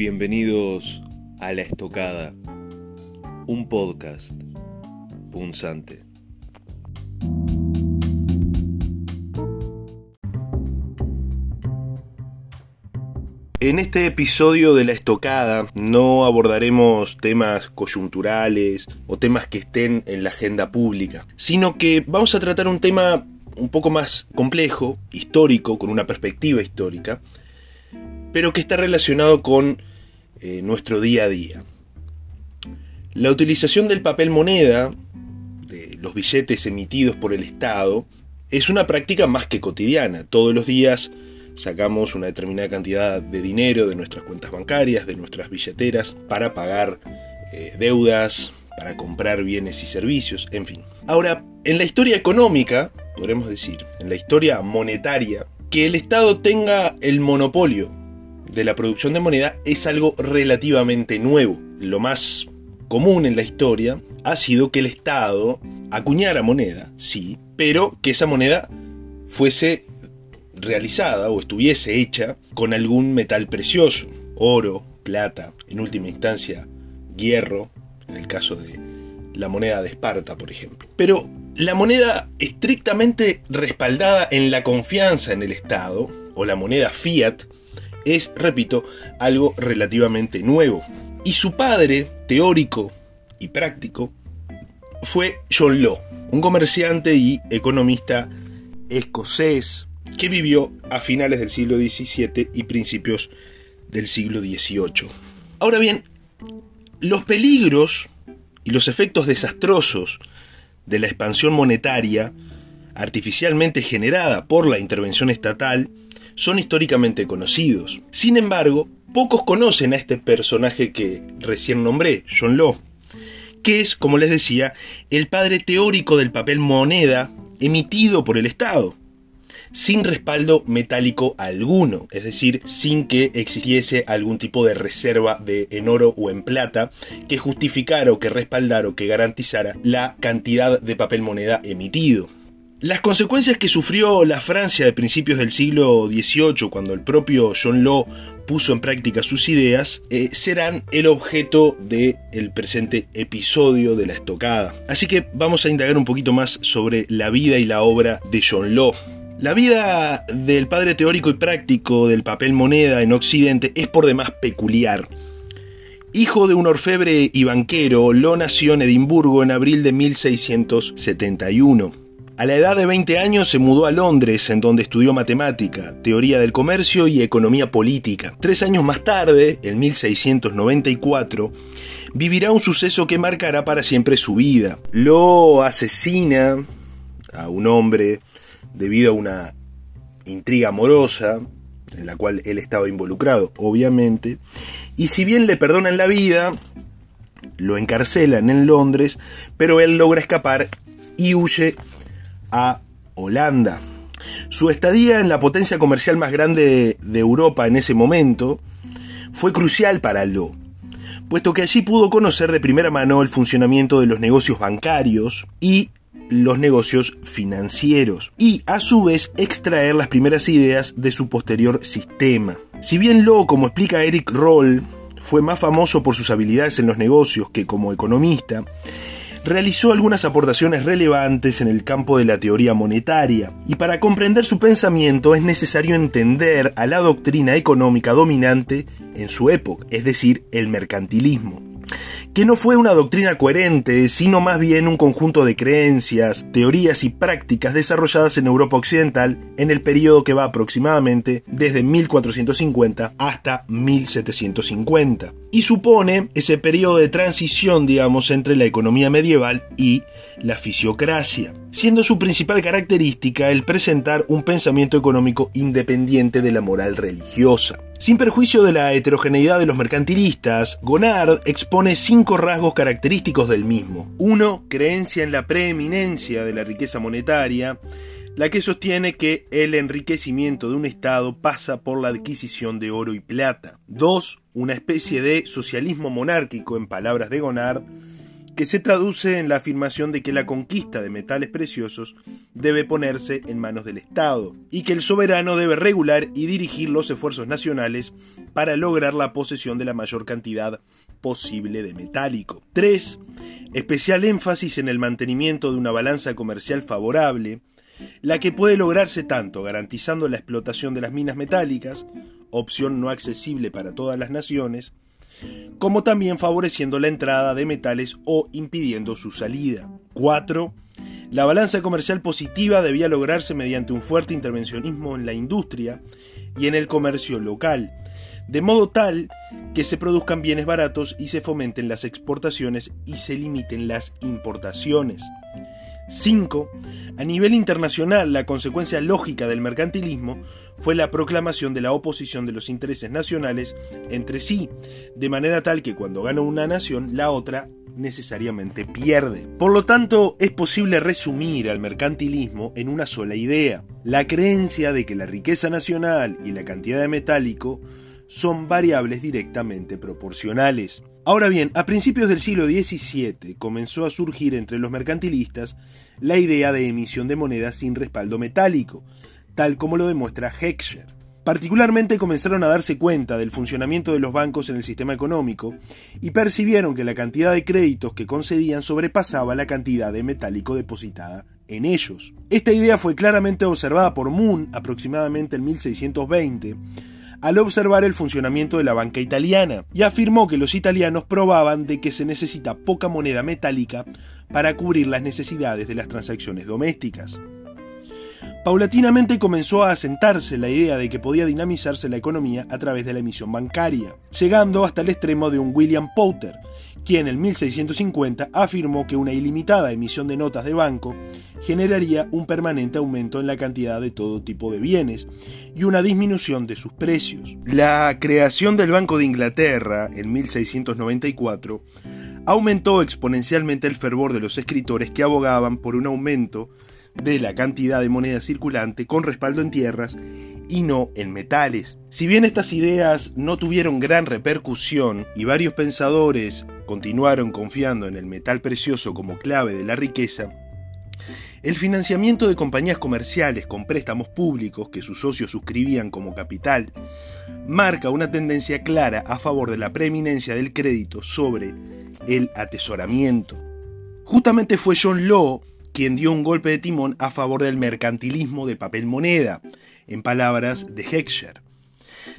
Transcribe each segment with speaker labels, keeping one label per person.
Speaker 1: Bienvenidos a La Estocada, un podcast punzante. En este episodio de La Estocada no abordaremos temas coyunturales o temas que estén en la agenda pública, sino que vamos a tratar un tema un poco más complejo, histórico, con una perspectiva histórica, pero que está relacionado con eh, nuestro día a día. La utilización del papel moneda, de los billetes emitidos por el Estado, es una práctica más que cotidiana. Todos los días sacamos una determinada cantidad de dinero de nuestras cuentas bancarias, de nuestras billeteras, para pagar eh, deudas, para comprar bienes y servicios, en fin. Ahora, en la historia económica, podremos decir, en la historia monetaria, que el Estado tenga el monopolio de la producción de moneda es algo relativamente nuevo. Lo más común en la historia ha sido que el Estado acuñara moneda, sí, pero que esa moneda fuese realizada o estuviese hecha con algún metal precioso, oro, plata, en última instancia hierro, en el caso de la moneda de Esparta, por ejemplo. Pero la moneda estrictamente respaldada en la confianza en el Estado, o la moneda fiat, es, repito, algo relativamente nuevo. Y su padre, teórico y práctico, fue John Law, un comerciante y economista escocés que vivió a finales del siglo XVII y principios del siglo XVIII. Ahora bien, los peligros y los efectos desastrosos de la expansión monetaria artificialmente generada por la intervención estatal son históricamente conocidos. Sin embargo, pocos conocen a este personaje que recién nombré, John Law, que es, como les decía, el padre teórico del papel moneda emitido por el Estado sin respaldo metálico alguno, es decir, sin que existiese algún tipo de reserva de en oro o en plata que justificara o que respaldara o que garantizara la cantidad de papel moneda emitido. Las consecuencias que sufrió la Francia de principios del siglo XVIII, cuando el propio John Law puso en práctica sus ideas, eh, serán el objeto del el presente episodio de la estocada. Así que vamos a indagar un poquito más sobre la vida y la obra de John Law. La vida del padre teórico y práctico del papel moneda en Occidente es por demás peculiar. Hijo de un orfebre y banquero, Law nació en Edimburgo en abril de 1671. A la edad de 20 años se mudó a Londres, en donde estudió matemática, teoría del comercio y economía política. Tres años más tarde, en 1694, vivirá un suceso que marcará para siempre su vida. Lo asesina a un hombre debido a una intriga amorosa, en la cual él estaba involucrado, obviamente, y si bien le perdonan la vida, lo encarcelan en Londres, pero él logra escapar y huye a Holanda. Su estadía en la potencia comercial más grande de Europa en ese momento fue crucial para Lo, puesto que allí pudo conocer de primera mano el funcionamiento de los negocios bancarios y los negocios financieros y a su vez extraer las primeras ideas de su posterior sistema. Si bien Lo, como explica Eric Roll, fue más famoso por sus habilidades en los negocios que como economista, realizó algunas aportaciones relevantes en el campo de la teoría monetaria, y para comprender su pensamiento es necesario entender a la doctrina económica dominante en su época, es decir, el mercantilismo que no fue una doctrina coherente, sino más bien un conjunto de creencias, teorías y prácticas desarrolladas en Europa Occidental en el periodo que va aproximadamente desde 1450 hasta 1750. Y supone ese periodo de transición, digamos, entre la economía medieval y la fisiocracia, siendo su principal característica el presentar un pensamiento económico independiente de la moral religiosa. Sin perjuicio de la heterogeneidad de los mercantilistas, Gonard expone cinco rasgos característicos del mismo. Uno, creencia en la preeminencia de la riqueza monetaria, la que sostiene que el enriquecimiento de un Estado pasa por la adquisición de oro y plata. Dos, una especie de socialismo monárquico, en palabras de Gonard, que se traduce en la afirmación de que la conquista de metales preciosos debe ponerse en manos del Estado y que el soberano debe regular y dirigir los esfuerzos nacionales para lograr la posesión de la mayor cantidad posible de metálico. 3. Especial énfasis en el mantenimiento de una balanza comercial favorable, la que puede lograrse tanto garantizando la explotación de las minas metálicas, opción no accesible para todas las naciones, como también favoreciendo la entrada de metales o impidiendo su salida. 4. La balanza comercial positiva debía lograrse mediante un fuerte intervencionismo en la industria y en el comercio local, de modo tal que se produzcan bienes baratos y se fomenten las exportaciones y se limiten las importaciones. 5. A nivel internacional, la consecuencia lógica del mercantilismo fue la proclamación de la oposición de los intereses nacionales entre sí, de manera tal que cuando gana una nación, la otra necesariamente pierde. Por lo tanto, es posible resumir al mercantilismo en una sola idea, la creencia de que la riqueza nacional y la cantidad de metálico son variables directamente proporcionales. Ahora bien, a principios del siglo XVII comenzó a surgir entre los mercantilistas la idea de emisión de monedas sin respaldo metálico, tal como lo demuestra Heckscher. Particularmente comenzaron a darse cuenta del funcionamiento de los bancos en el sistema económico y percibieron que la cantidad de créditos que concedían sobrepasaba la cantidad de metálico depositada en ellos. Esta idea fue claramente observada por Moon aproximadamente en 1620, al observar el funcionamiento de la banca italiana y afirmó que los italianos probaban de que se necesita poca moneda metálica para cubrir las necesidades de las transacciones domésticas. Paulatinamente comenzó a asentarse la idea de que podía dinamizarse la economía a través de la emisión bancaria, llegando hasta el extremo de un William Powter, quien en 1650 afirmó que una ilimitada emisión de notas de banco generaría un permanente aumento en la cantidad de todo tipo de bienes y una disminución de sus precios. La creación del Banco de Inglaterra en 1694 aumentó exponencialmente el fervor de los escritores que abogaban por un aumento de la cantidad de moneda circulante con respaldo en tierras y no en metales. Si bien estas ideas no tuvieron gran repercusión y varios pensadores continuaron confiando en el metal precioso como clave de la riqueza, el financiamiento de compañías comerciales con préstamos públicos que sus socios suscribían como capital marca una tendencia clara a favor de la preeminencia del crédito sobre el atesoramiento. Justamente fue John Law quien dio un golpe de timón a favor del mercantilismo de papel moneda, en palabras de Heckscher.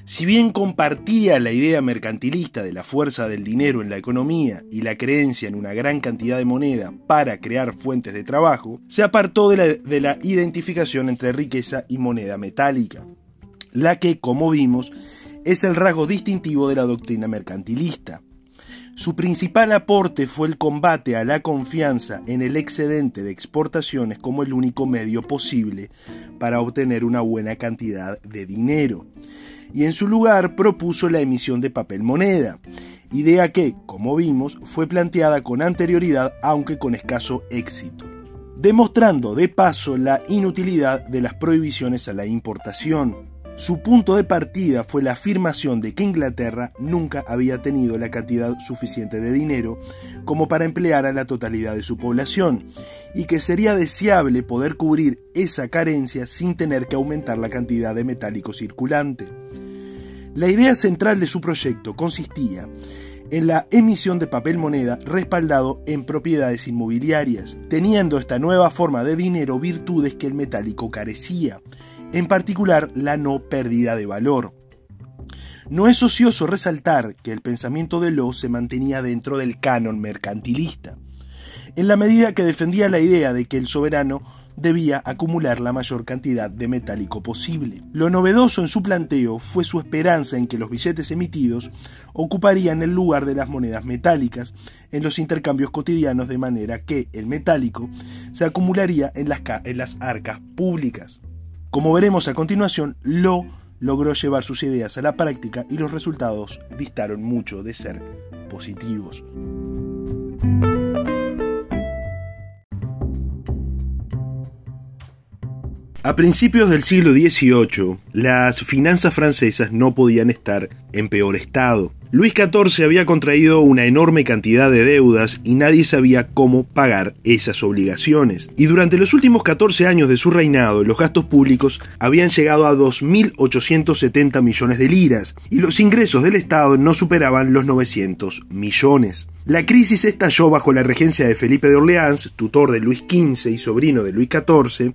Speaker 1: Si bien compartía la idea mercantilista de la fuerza del dinero en la economía y la creencia en una gran cantidad de moneda para crear fuentes de trabajo, se apartó de la, de la identificación entre riqueza y moneda metálica, la que, como vimos, es el rasgo distintivo de la doctrina mercantilista. Su principal aporte fue el combate a la confianza en el excedente de exportaciones como el único medio posible para obtener una buena cantidad de dinero. Y en su lugar propuso la emisión de papel moneda, idea que, como vimos, fue planteada con anterioridad aunque con escaso éxito, demostrando de paso la inutilidad de las prohibiciones a la importación. Su punto de partida fue la afirmación de que Inglaterra nunca había tenido la cantidad suficiente de dinero como para emplear a la totalidad de su población y que sería deseable poder cubrir esa carencia sin tener que aumentar la cantidad de metálico circulante. La idea central de su proyecto consistía en la emisión de papel moneda respaldado en propiedades inmobiliarias, teniendo esta nueva forma de dinero virtudes que el metálico carecía, en particular la no pérdida de valor. No es ocioso resaltar que el pensamiento de Law se mantenía dentro del canon mercantilista, en la medida que defendía la idea de que el soberano debía acumular la mayor cantidad de metálico posible. Lo novedoso en su planteo fue su esperanza en que los billetes emitidos ocuparían el lugar de las monedas metálicas en los intercambios cotidianos de manera que el metálico se acumularía en las, en las arcas públicas. Como veremos a continuación, Lo logró llevar sus ideas a la práctica y los resultados distaron mucho de ser positivos. A principios del siglo XVIII, las finanzas francesas no podían estar en peor estado. Luis XIV había contraído una enorme cantidad de deudas y nadie sabía cómo pagar esas obligaciones. Y durante los últimos 14 años de su reinado, los gastos públicos habían llegado a 2.870 millones de liras y los ingresos del Estado no superaban los 900 millones. La crisis estalló bajo la regencia de Felipe de Orleans, tutor de Luis XV y sobrino de Luis XIV,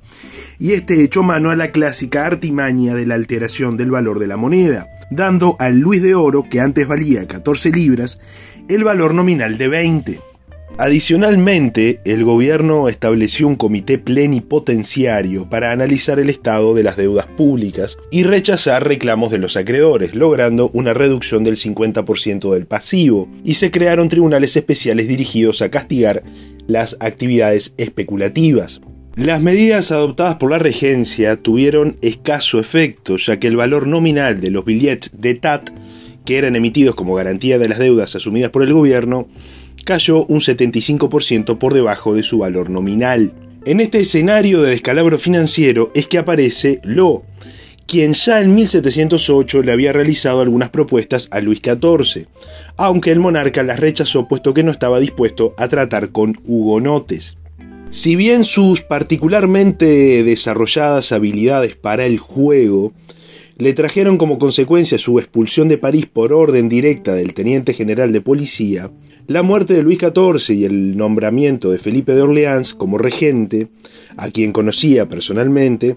Speaker 1: y este echó mano a la clásica artimaña de la alteración del valor de la moneda dando al Luis de Oro, que antes valía 14 libras, el valor nominal de 20. Adicionalmente, el gobierno estableció un comité plenipotenciario para analizar el estado de las deudas públicas y rechazar reclamos de los acreedores, logrando una reducción del 50% del pasivo, y se crearon tribunales especiales dirigidos a castigar las actividades especulativas. Las medidas adoptadas por la regencia tuvieron escaso efecto, ya que el valor nominal de los billetes de TAT, que eran emitidos como garantía de las deudas asumidas por el gobierno, cayó un 75% por debajo de su valor nominal. En este escenario de descalabro financiero es que aparece Lo, quien ya en 1708 le había realizado algunas propuestas a Luis XIV, aunque el monarca las rechazó puesto que no estaba dispuesto a tratar con hugonotes. Si bien sus particularmente desarrolladas habilidades para el juego le trajeron como consecuencia su expulsión de París por orden directa del teniente general de policía, la muerte de Luis XIV y el nombramiento de Felipe de Orleans como regente, a quien conocía personalmente,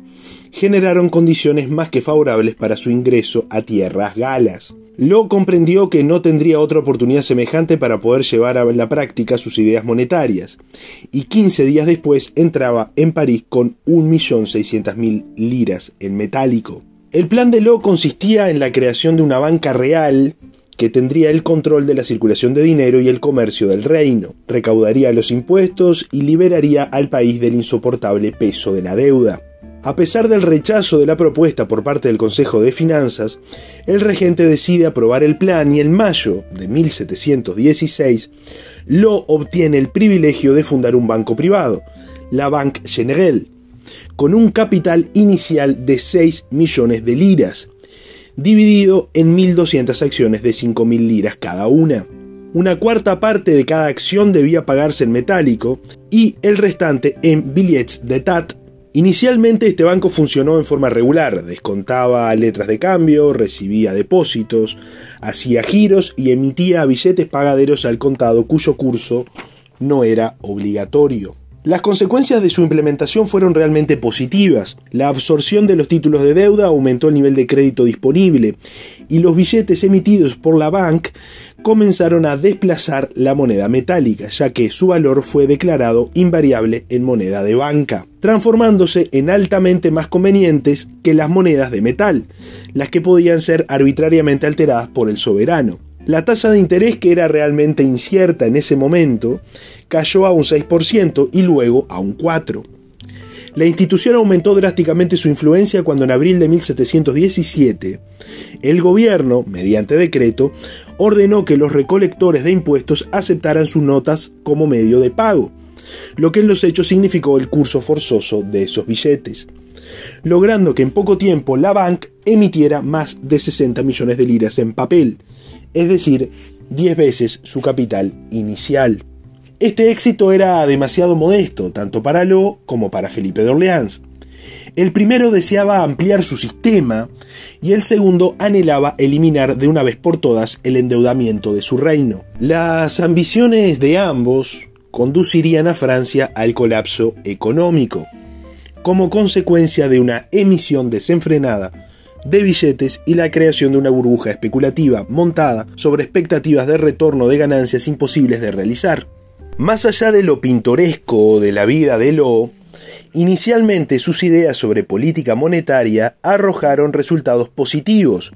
Speaker 1: generaron condiciones más que favorables para su ingreso a tierras galas. Lo comprendió que no tendría otra oportunidad semejante para poder llevar a la práctica sus ideas monetarias, y 15 días después entraba en París con 1.600.000 liras en metálico. El plan de Lo consistía en la creación de una banca real que tendría el control de la circulación de dinero y el comercio del reino, recaudaría los impuestos y liberaría al país del insoportable peso de la deuda. A pesar del rechazo de la propuesta por parte del Consejo de Finanzas, el regente decide aprobar el plan y en mayo de 1716 lo obtiene el privilegio de fundar un banco privado, la Banque Generelle, con un capital inicial de 6 millones de liras, dividido en 1.200 acciones de 5.000 liras cada una. Una cuarta parte de cada acción debía pagarse en metálico y el restante en billets de TAT Inicialmente este banco funcionó en forma regular, descontaba letras de cambio, recibía depósitos, hacía giros y emitía billetes pagaderos al contado cuyo curso no era obligatorio. Las consecuencias de su implementación fueron realmente positivas. La absorción de los títulos de deuda aumentó el nivel de crédito disponible y los billetes emitidos por la bank comenzaron a desplazar la moneda metálica, ya que su valor fue declarado invariable en moneda de banca, transformándose en altamente más convenientes que las monedas de metal, las que podían ser arbitrariamente alteradas por el soberano. La tasa de interés, que era realmente incierta en ese momento, cayó a un 6% y luego a un 4%. La institución aumentó drásticamente su influencia cuando en abril de 1717 el gobierno, mediante decreto, ordenó que los recolectores de impuestos aceptaran sus notas como medio de pago, lo que en los hechos significó el curso forzoso de esos billetes, logrando que en poco tiempo la bank emitiera más de 60 millones de liras en papel, es decir, 10 veces su capital inicial. Este éxito era demasiado modesto, tanto para Lo como para Felipe de Orleans. El primero deseaba ampliar su sistema y el segundo anhelaba eliminar de una vez por todas el endeudamiento de su reino. Las ambiciones de ambos conducirían a Francia al colapso económico, como consecuencia de una emisión desenfrenada de billetes y la creación de una burbuja especulativa montada sobre expectativas de retorno de ganancias imposibles de realizar. Más allá de lo pintoresco de la vida de Lo, inicialmente sus ideas sobre política monetaria arrojaron resultados positivos,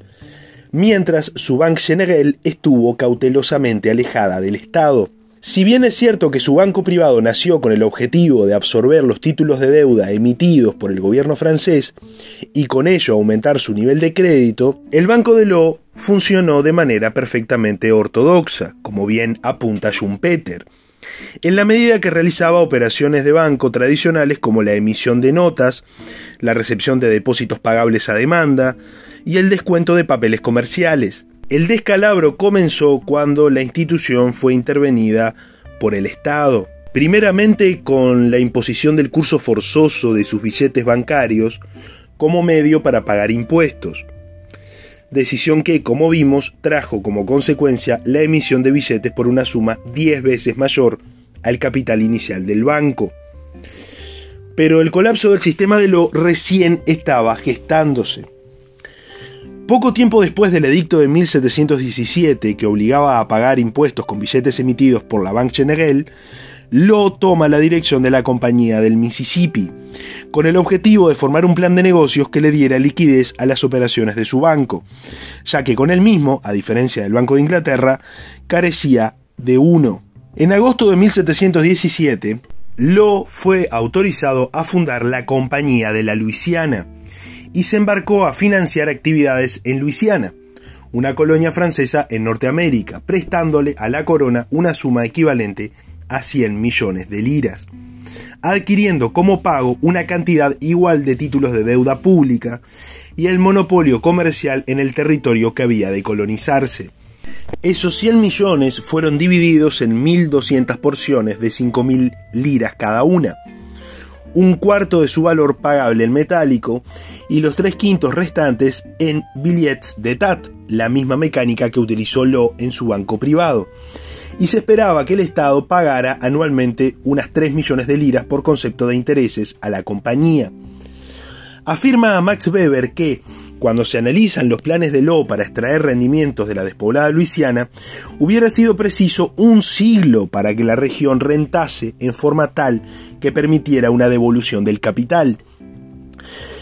Speaker 1: mientras su Banque General estuvo cautelosamente alejada del Estado. Si bien es cierto que su banco privado nació con el objetivo de absorber los títulos de deuda emitidos por el gobierno francés y con ello aumentar su nivel de crédito, el Banco de Lo funcionó de manera perfectamente ortodoxa, como bien apunta Schumpeter, en la medida que realizaba operaciones de banco tradicionales como la emisión de notas, la recepción de depósitos pagables a demanda y el descuento de papeles comerciales. El descalabro comenzó cuando la institución fue intervenida por el Estado. Primeramente con la imposición del curso forzoso de sus billetes bancarios como medio para pagar impuestos. Decisión que, como vimos, trajo como consecuencia la emisión de billetes por una suma 10 veces mayor al capital inicial del banco. Pero el colapso del sistema de lo recién estaba gestándose. Poco tiempo después del edicto de 1717 que obligaba a pagar impuestos con billetes emitidos por la Banque Generale, lo toma la dirección de la Compañía del Mississippi, con el objetivo de formar un plan de negocios que le diera liquidez a las operaciones de su banco, ya que con el mismo, a diferencia del Banco de Inglaterra, carecía de uno. En agosto de 1717, Lo fue autorizado a fundar la Compañía de la Luisiana y se embarcó a financiar actividades en Luisiana, una colonia francesa en Norteamérica, prestándole a la corona una suma equivalente a 100 millones de liras, adquiriendo como pago una cantidad igual de títulos de deuda pública y el monopolio comercial en el territorio que había de colonizarse. Esos 100 millones fueron divididos en 1.200 porciones de 5.000 liras cada una, un cuarto de su valor pagable en metálico y los tres quintos restantes en billets de TAT, la misma mecánica que utilizó Lo en su banco privado y se esperaba que el Estado pagara anualmente unas 3 millones de liras por concepto de intereses a la compañía. Afirma Max Weber que, cuando se analizan los planes de Lowe para extraer rendimientos de la despoblada Luisiana, hubiera sido preciso un siglo para que la región rentase en forma tal que permitiera una devolución del capital.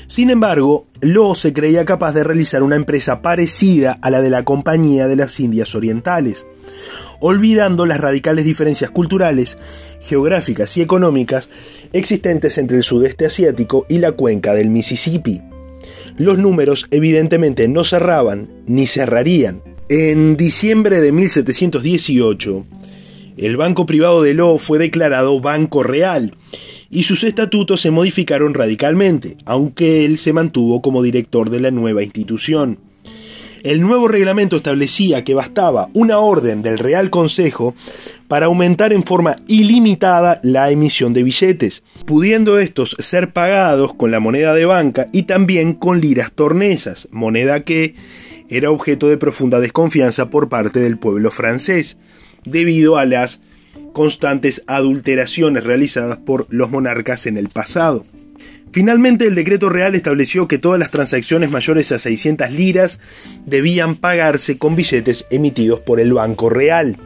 Speaker 1: Sin embargo, Lowe se creía capaz de realizar una empresa parecida a la de la Compañía de las Indias Orientales, olvidando las radicales diferencias culturales, geográficas y económicas existentes entre el sudeste asiático y la cuenca del Mississippi. Los números evidentemente no cerraban ni cerrarían. En diciembre de 1718, el banco privado de Lo fue declarado Banco Real y sus estatutos se modificaron radicalmente, aunque él se mantuvo como director de la nueva institución. El nuevo reglamento establecía que bastaba una orden del Real Consejo para aumentar en forma ilimitada la emisión de billetes, pudiendo estos ser pagados con la moneda de banca y también con liras tornesas, moneda que era objeto de profunda desconfianza por parte del pueblo francés, debido a las constantes adulteraciones realizadas por los monarcas en el pasado. Finalmente, el decreto real estableció que todas las transacciones mayores a 600 liras debían pagarse con billetes emitidos por el Banco Real.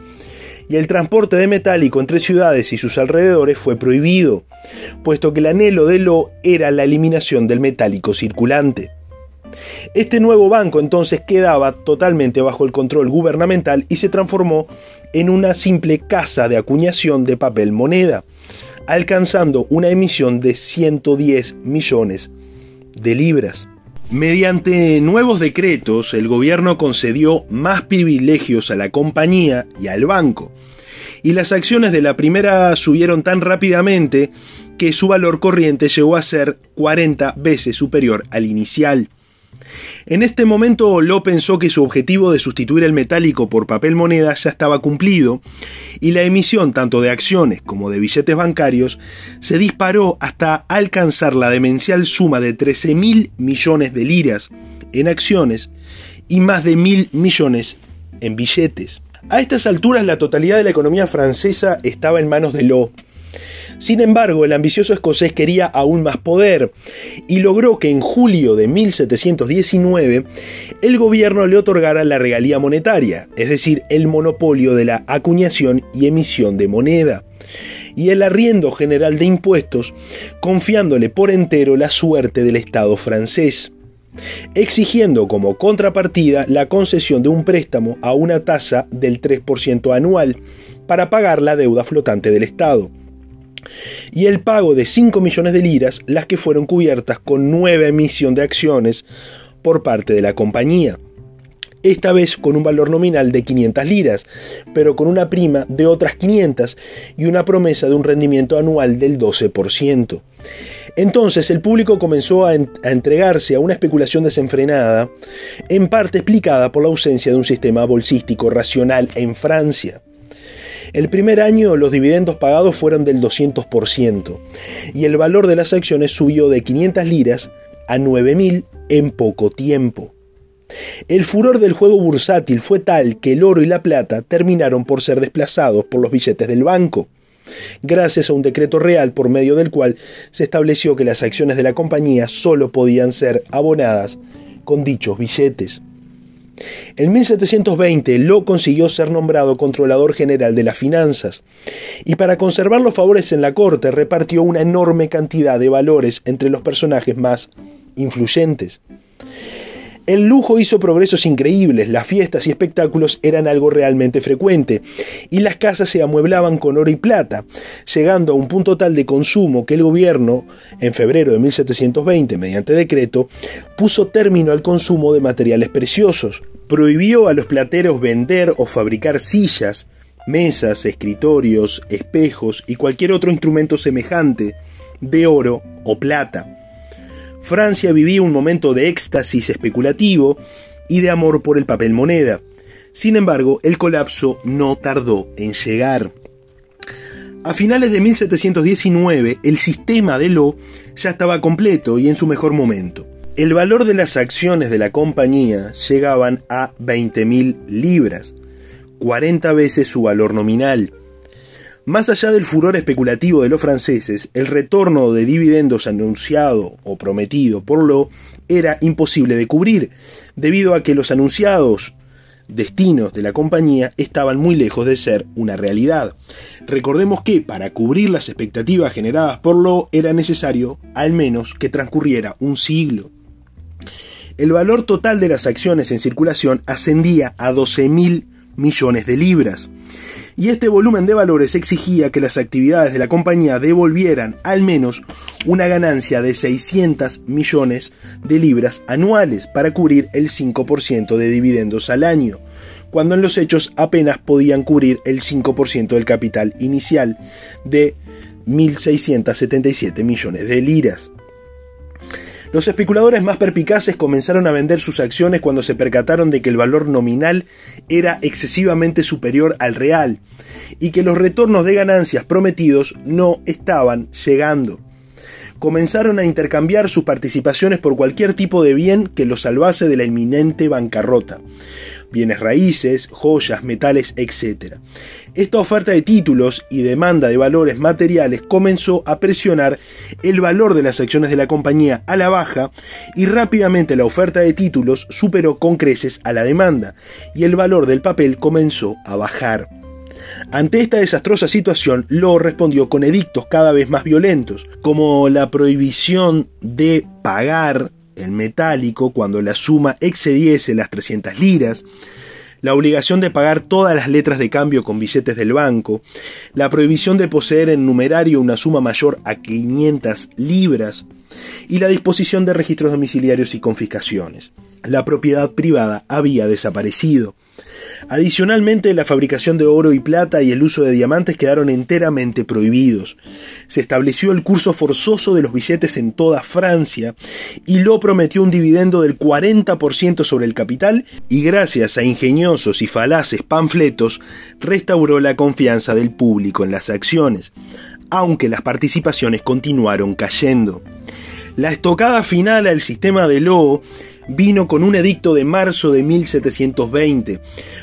Speaker 1: Y el transporte de metálico entre ciudades y sus alrededores fue prohibido, puesto que el anhelo de Lo era la eliminación del metálico circulante. Este nuevo banco entonces quedaba totalmente bajo el control gubernamental y se transformó en una simple casa de acuñación de papel moneda, alcanzando una emisión de 110 millones de libras. Mediante nuevos decretos, el gobierno concedió más privilegios a la compañía y al banco, y las acciones de la primera subieron tan rápidamente que su valor corriente llegó a ser 40 veces superior al inicial. En este momento Lo pensó que su objetivo de sustituir el metálico por papel moneda ya estaba cumplido y la emisión tanto de acciones como de billetes bancarios se disparó hasta alcanzar la demencial suma de 13 mil millones de liras en acciones y más de mil millones en billetes. A estas alturas la totalidad de la economía francesa estaba en manos de Lo sin embargo, el ambicioso escocés quería aún más poder y logró que en julio de 1719 el gobierno le otorgara la regalía monetaria, es decir, el monopolio de la acuñación y emisión de moneda, y el arriendo general de impuestos, confiándole por entero la suerte del Estado francés exigiendo como contrapartida la concesión de un préstamo a una tasa del 3% anual para pagar la deuda flotante del Estado y el pago de 5 millones de liras, las que fueron cubiertas con nueva emisión de acciones por parte de la compañía. Esta vez con un valor nominal de 500 liras, pero con una prima de otras 500 y una promesa de un rendimiento anual del 12%. Entonces el público comenzó a, entregarse a una especulación desenfrenada, en parte explicada por la ausencia de un sistema bolsístico racional en Francia. El primer año los dividendos pagados fueron del 200% y el valor de las acciones subió de 500 liras a 9.000 en poco tiempo. El furor del juego bursátil fue tal que el oro y la plata terminaron por ser desplazados por los billetes del banco, gracias a un decreto real por medio del cual se estableció que las acciones de la compañía solo podían ser abonadas con dichos billetes. En 1720 Lo consiguió ser nombrado controlador general de las finanzas y para conservar los favores en la corte repartió una enorme cantidad de valores entre los personajes más influyentes. El lujo hizo progresos increíbles, las fiestas y espectáculos eran algo realmente frecuente, y las casas se amueblaban con oro y plata, llegando a un punto tal de consumo que el gobierno, en febrero de 1720, mediante decreto, puso término al consumo de materiales preciosos, prohibió a los plateros vender o fabricar sillas, mesas, escritorios, espejos y cualquier otro instrumento semejante de oro o plata Francia vivía un momento de éxtasis especulativo y de amor por el papel moneda. Sin embargo, el colapso no tardó en llegar. A finales de 1719, el sistema de Lo ya estaba completo y en su mejor momento. El valor de las acciones de la compañía llegaban a 20.000 libras, 40 veces su valor nominal. Más allá del furor especulativo de los franceses, el retorno de dividendos anunciado o prometido por Lo era imposible de cubrir, debido a que los anunciados destinos de la compañía estaban muy lejos de ser una realidad. Recordemos que para cubrir las expectativas generadas por Lo era necesario al menos que transcurriera un siglo. El valor total de las acciones en circulación ascendía a 12 mil millones de libras y este volumen de valores exigía que las actividades de la compañía devolvieran al menos una ganancia de 600 millones de libras anuales para cubrir el 5% de dividendos al año, cuando en los hechos apenas podían cubrir el 5% del capital inicial de 1.677 millones de liras. Los especuladores más perpicaces comenzaron a vender sus acciones cuando se percataron de que el valor nominal era excesivamente superior al real y que los retornos de ganancias prometidos no estaban llegando. Comenzaron a intercambiar sus participaciones por cualquier tipo de bien que los salvase de la inminente bancarrota bienes raíces, joyas, metales, etc. Esta oferta de títulos y demanda de valores materiales comenzó a presionar el valor de las acciones de la compañía a la baja y rápidamente la oferta de títulos superó con creces a la demanda y el valor del papel comenzó a bajar. Ante esta desastrosa situación, Lo respondió con edictos cada vez más violentos, como la prohibición de pagar el metálico cuando la suma excediese las 300 liras, la obligación de pagar todas las letras de cambio con billetes del banco, la prohibición de poseer en numerario una suma mayor a 500 libras y la disposición de registros domiciliarios y confiscaciones. La propiedad privada había desaparecido. Adicionalmente, la fabricación de oro y plata y el uso de diamantes quedaron enteramente prohibidos. Se estableció el curso forzoso de los billetes en toda Francia y lo prometió un dividendo del 40% sobre el capital y gracias a ingeniosos y falaces panfletos restauró la confianza del público en las acciones, aunque las participaciones continuaron cayendo. La estocada final al sistema de Lowe vino con un edicto de marzo de 1720,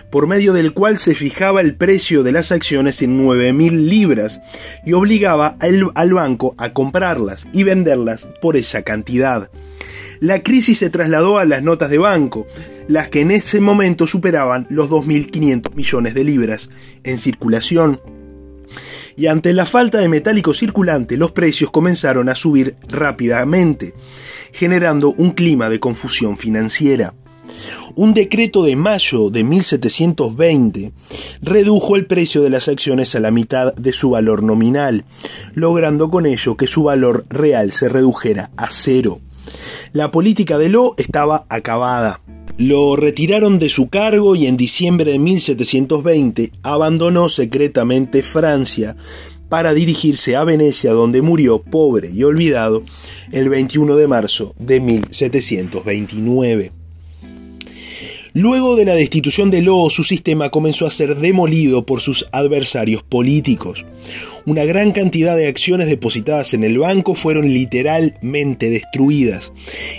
Speaker 1: por medio del cual se fijaba el precio de las acciones en 9.000 libras y obligaba al, al banco a comprarlas y venderlas por esa cantidad. La crisis se trasladó a las notas de banco, las que en ese momento superaban los 2.500 millones de libras en circulación y ante la falta de metálico circulante los precios comenzaron a subir rápidamente, generando un clima de confusión financiera. Un decreto de mayo de 1720 redujo el precio de las acciones a la mitad de su valor nominal, logrando con ello que su valor real se redujera a cero. La política de Lo estaba acabada. Lo retiraron de su cargo y en diciembre de 1720 abandonó secretamente Francia para dirigirse a Venecia donde murió pobre y olvidado el 21 de marzo de 1729. Luego de la destitución de Lo, su sistema comenzó a ser demolido por sus adversarios políticos una gran cantidad de acciones depositadas en el banco fueron literalmente destruidas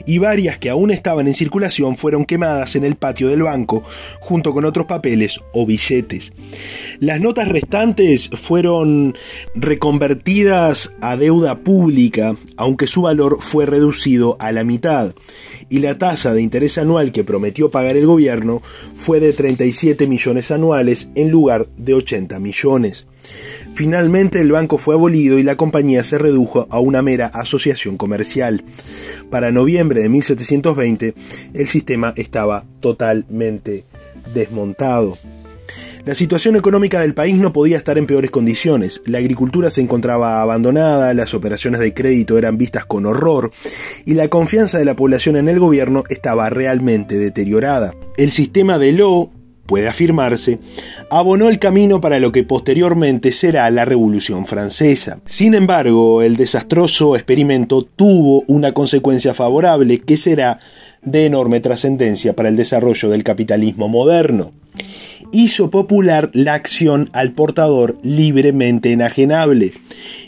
Speaker 1: y varias que aún estaban en circulación fueron quemadas en el patio del banco junto con otros papeles o billetes. Las notas restantes fueron reconvertidas a deuda pública, aunque su valor fue reducido a la mitad, y la tasa de interés anual que prometió pagar el gobierno fue de 37 millones anuales en lugar de 80 millones. Finalmente el banco fue abolido y la compañía se redujo a una mera asociación comercial. Para noviembre de 1720 el sistema estaba totalmente desmontado. La situación económica del país no podía estar en peores condiciones. La agricultura se encontraba abandonada, las operaciones de crédito eran vistas con horror y la confianza de la población en el gobierno estaba realmente deteriorada. El sistema de Law puede afirmarse, abonó el camino para lo que posteriormente será la Revolución Francesa. Sin embargo, el desastroso experimento tuvo una consecuencia favorable que será de enorme trascendencia para el desarrollo del capitalismo moderno. Hizo popular la acción al portador libremente enajenable,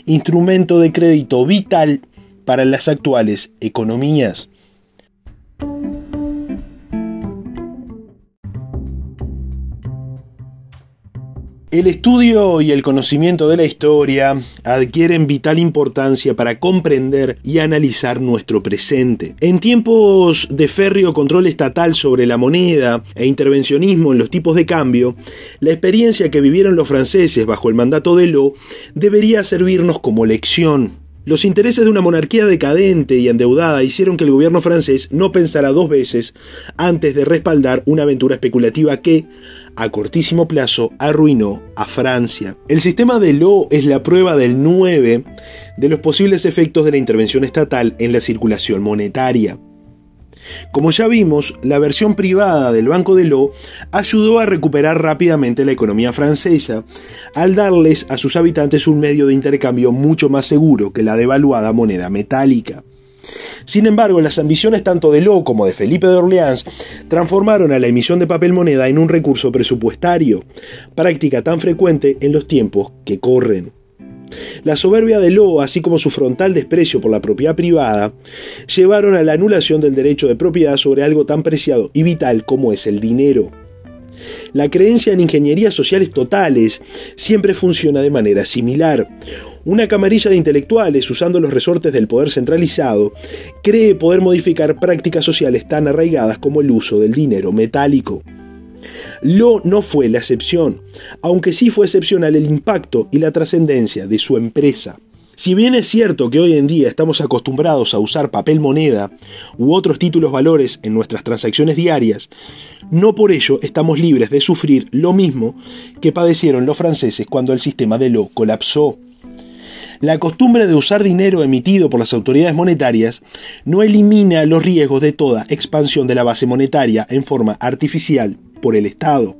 Speaker 1: instrumento de crédito vital para las actuales economías. El estudio y el conocimiento de la historia adquieren vital importancia para comprender y analizar nuestro presente. En tiempos de férreo control estatal sobre la moneda e intervencionismo en los tipos de cambio, la experiencia que vivieron los franceses bajo el mandato de Lo debería servirnos como lección. Los intereses de una monarquía decadente y endeudada hicieron que el gobierno francés no pensara dos veces antes de respaldar una aventura especulativa que, a cortísimo plazo arruinó a Francia. El sistema de Law es la prueba del 9 de los posibles efectos de la intervención estatal en la circulación monetaria. Como ya vimos, la versión privada del Banco de Law ayudó a recuperar rápidamente la economía francesa al darles a sus habitantes un medio de intercambio mucho más seguro que la devaluada moneda metálica. Sin embargo, las ambiciones tanto de Lo como de Felipe de Orleans transformaron a la emisión de papel moneda en un recurso presupuestario, práctica tan frecuente en los tiempos que corren. La soberbia de Lo, así como su frontal desprecio por la propiedad privada, llevaron a la anulación del derecho de propiedad sobre algo tan preciado y vital como es el dinero. La creencia en ingenierías sociales totales siempre funciona de manera similar. Una camarilla de intelectuales, usando los resortes del poder centralizado, cree poder modificar prácticas sociales tan arraigadas como el uso del dinero metálico. Lo no fue la excepción, aunque sí fue excepcional el impacto y la trascendencia de su empresa. Si bien es cierto que hoy en día estamos acostumbrados a usar papel moneda u otros títulos valores en nuestras transacciones diarias, no por ello estamos libres de sufrir lo mismo que padecieron los franceses cuando el sistema de lo colapsó. La costumbre de usar dinero emitido por las autoridades monetarias no elimina los riesgos de toda expansión de la base monetaria en forma artificial por el Estado.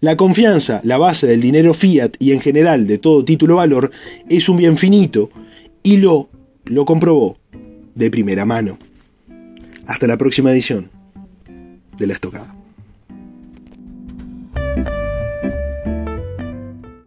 Speaker 1: La confianza, la base del dinero fiat y en general de todo título valor, es un bien finito y lo, lo comprobó de primera mano. Hasta la próxima edición de La Estocada.